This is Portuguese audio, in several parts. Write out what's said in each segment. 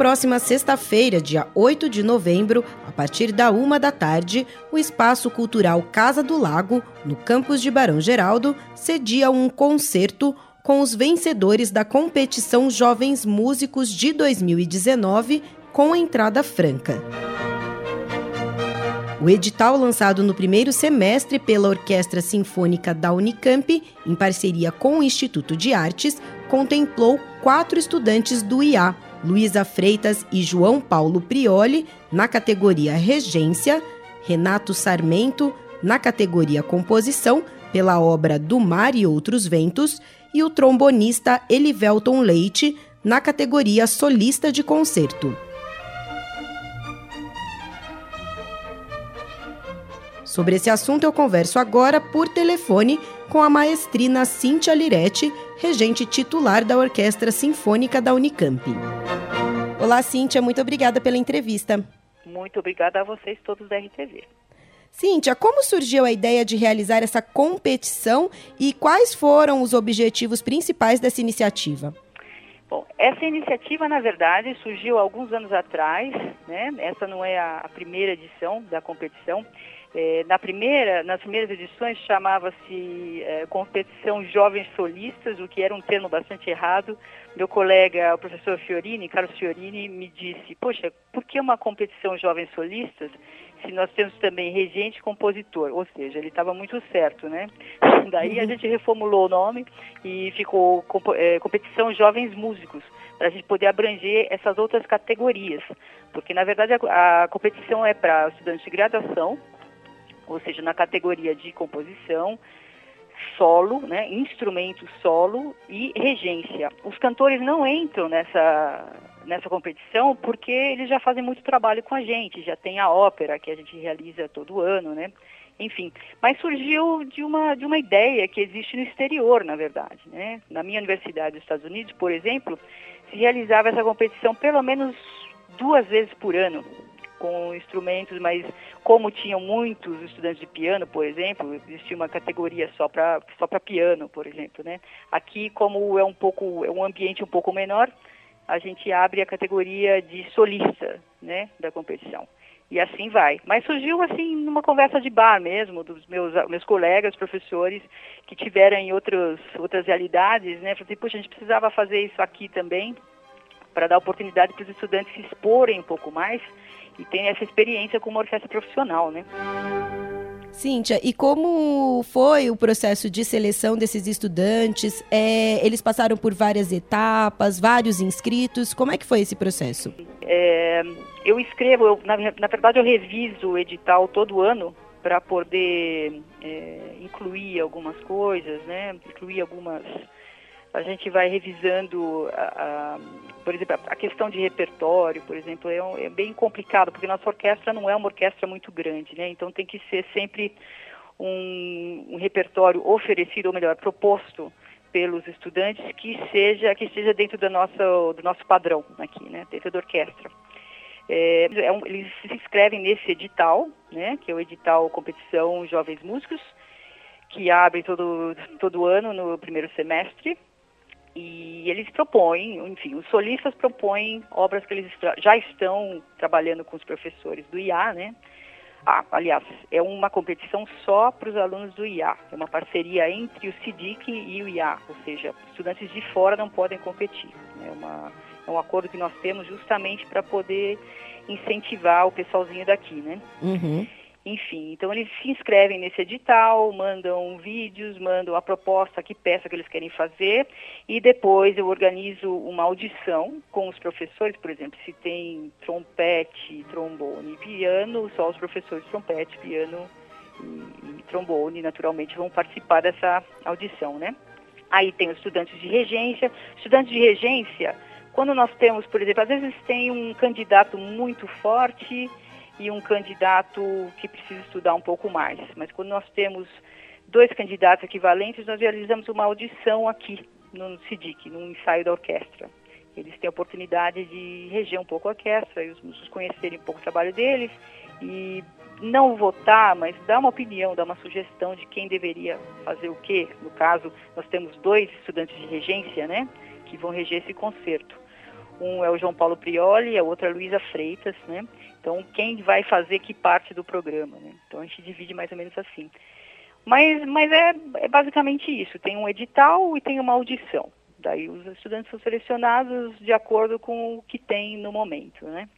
Próxima sexta-feira, dia 8 de novembro, a partir da uma da tarde, o Espaço Cultural Casa do Lago, no campus de Barão Geraldo, cedia um concerto com os vencedores da competição Jovens Músicos de 2019, com entrada franca. O edital lançado no primeiro semestre pela Orquestra Sinfônica da Unicamp, em parceria com o Instituto de Artes, contemplou quatro estudantes do IA, Luísa Freitas e João Paulo Prioli, na categoria Regência, Renato Sarmento, na categoria Composição, pela obra Do Mar e Outros Ventos, e o trombonista Elivelton Leite, na categoria Solista de Concerto. Sobre esse assunto eu converso agora por telefone com a maestrina Cíntia Liretti, regente titular da Orquestra Sinfônica da Unicamp. Olá, Cíntia, muito obrigada pela entrevista. Muito obrigada a vocês todos da RTV. Cíntia, como surgiu a ideia de realizar essa competição e quais foram os objetivos principais dessa iniciativa? Bom, essa iniciativa, na verdade, surgiu alguns anos atrás, né? Essa não é a primeira edição da competição. É, na primeira, nas primeiras edições chamava-se é, competição jovens solistas, o que era um termo bastante errado. Meu colega, o professor Fiorini, Carlos Fiorini, me disse: Poxa, por que uma competição jovens solistas se nós temos também regente e compositor? Ou seja, ele estava muito certo, né? Daí a uhum. gente reformulou o nome e ficou é, competição jovens músicos para a gente poder abranger essas outras categorias, porque na verdade a, a competição é para estudantes de graduação ou seja, na categoria de composição, solo, né, instrumento solo e regência. Os cantores não entram nessa nessa competição porque eles já fazem muito trabalho com a gente, já tem a ópera que a gente realiza todo ano, né? Enfim, mas surgiu de uma de uma ideia que existe no exterior, na verdade, né? Na minha universidade dos Estados Unidos, por exemplo, se realizava essa competição pelo menos duas vezes por ano, com instrumentos, mas como tinham muitos estudantes de piano, por exemplo, existia uma categoria só para só para piano, por exemplo, né? Aqui, como é um pouco é um ambiente um pouco menor, a gente abre a categoria de solista, né, da competição. E assim vai. Mas surgiu assim numa conversa de bar mesmo, dos meus meus colegas, professores que tiveram em outros outras realidades, né? Falei, puxa, a gente precisava fazer isso aqui também para dar oportunidade para os estudantes se exporem um pouco mais e tem essa experiência com uma orquestra profissional, né? Cíntia, e como foi o processo de seleção desses estudantes? É, eles passaram por várias etapas, vários inscritos. Como é que foi esse processo? É, eu escrevo, eu, na, na, verdade eu reviso o edital todo ano para poder é, incluir algumas coisas, né? Incluir algumas a gente vai revisando, a, por exemplo, a questão de repertório, por exemplo, é, um, é, bem complicado, porque nossa orquestra não é uma orquestra muito grande, né? Então tem que ser sempre um, um repertório oferecido, ou melhor, proposto pelos estudantes que seja que esteja dentro do nosso do nosso padrão aqui, né? Dentro da orquestra. É, é eles se inscrevem nesse edital, né? Que é o edital competição jovens músicos que abre todo todo ano no primeiro semestre e eles propõem, enfim, os solistas propõem obras que eles já estão trabalhando com os professores do IA, né? Ah, aliás, é uma competição só para os alunos do IA, é uma parceria entre o CIDIC e o IA, ou seja, estudantes de fora não podem competir. É, uma, é um acordo que nós temos justamente para poder incentivar o pessoalzinho daqui, né? Uhum. Enfim, então eles se inscrevem nesse edital, mandam vídeos, mandam a proposta, que peça que eles querem fazer, e depois eu organizo uma audição com os professores, por exemplo, se tem trompete, trombone, piano, só os professores de trompete, piano e, e trombone, naturalmente, vão participar dessa audição, né? Aí tem os estudantes de regência. Estudantes de regência, quando nós temos, por exemplo, às vezes tem um candidato muito forte e um candidato que precisa estudar um pouco mais. Mas quando nós temos dois candidatos equivalentes, nós realizamos uma audição aqui no CIDIC, no ensaio da orquestra. Eles têm a oportunidade de reger um pouco a orquestra e os músicos conhecerem um pouco o trabalho deles e não votar, mas dar uma opinião, dar uma sugestão de quem deveria fazer o quê. No caso, nós temos dois estudantes de regência, né, que vão reger esse concerto. Um é o João Paulo Prioli e a outra é a Luísa Freitas, né? Então, quem vai fazer que parte do programa, né? Então, a gente divide mais ou menos assim. Mas, mas é, é basicamente isso. Tem um edital e tem uma audição. Daí os estudantes são selecionados de acordo com o que tem no momento, né?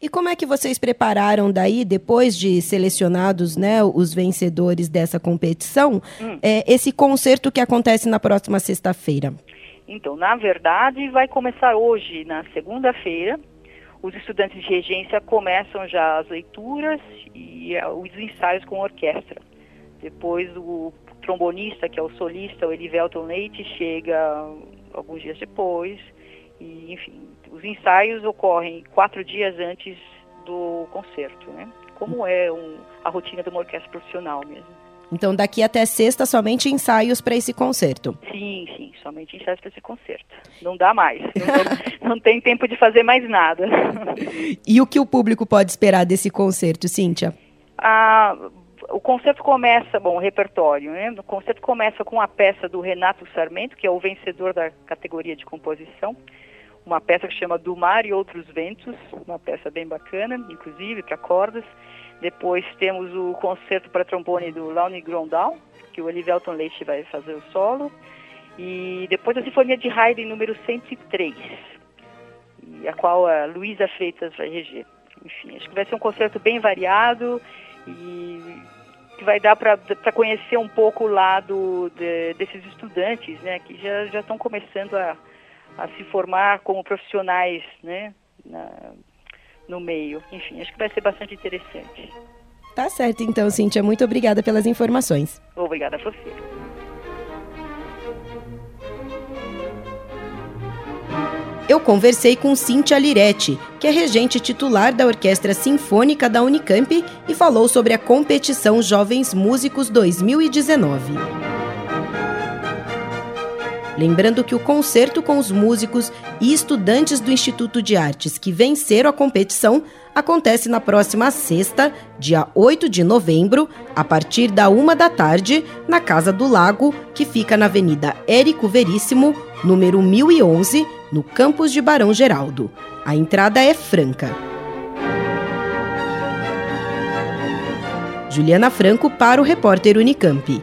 E como é que vocês prepararam daí, depois de selecionados né, os vencedores dessa competição, hum. é, esse concerto que acontece na próxima sexta-feira? Então, na verdade, vai começar hoje, na segunda-feira. Os estudantes de regência começam já as leituras e uh, os ensaios com orquestra. Depois, o trombonista, que é o solista, o Elivelton Leite, chega alguns dias depois. E, enfim, os ensaios ocorrem quatro dias antes do concerto, né? Como é um, a rotina de uma orquestra profissional mesmo. Então, daqui até sexta, somente ensaios para esse concerto. Sim, sim, somente ensaios para esse concerto. Não dá mais. Não, não, tem tempo de fazer mais nada. E o que o público pode esperar desse concerto, Cíntia? Ah, o concerto começa, bom, o repertório, né? O concerto começa com a peça do Renato Sarmento, que é o vencedor da categoria de composição. Uma peça que chama Do Mar e Outros Ventos, uma peça bem bacana, inclusive para cordas. Depois temos o concerto para trombone do Launi Grondal, que o Elivelton Leite vai fazer o solo. E depois a Sinfonia de Haydn número 103, e a qual a Luísa Freitas vai reger. Enfim, acho que vai ser um concerto bem variado e que vai dar para conhecer um pouco o lado de, desses estudantes, né, que já, já estão começando a, a se formar como profissionais, né, na, no meio. Enfim, acho que vai ser bastante interessante. Tá certo, então, Cíntia. Muito obrigada pelas informações. Obrigada a você. Eu conversei com Cíntia Liretti, que é regente titular da Orquestra Sinfônica da Unicamp, e falou sobre a competição Jovens Músicos 2019. Lembrando que o concerto com os músicos e estudantes do Instituto de Artes que venceram a competição acontece na próxima sexta, dia 8 de novembro, a partir da uma da tarde, na Casa do Lago, que fica na Avenida Érico Veríssimo, número 1011, no campus de Barão Geraldo. A entrada é franca. Juliana Franco para o repórter Unicamp.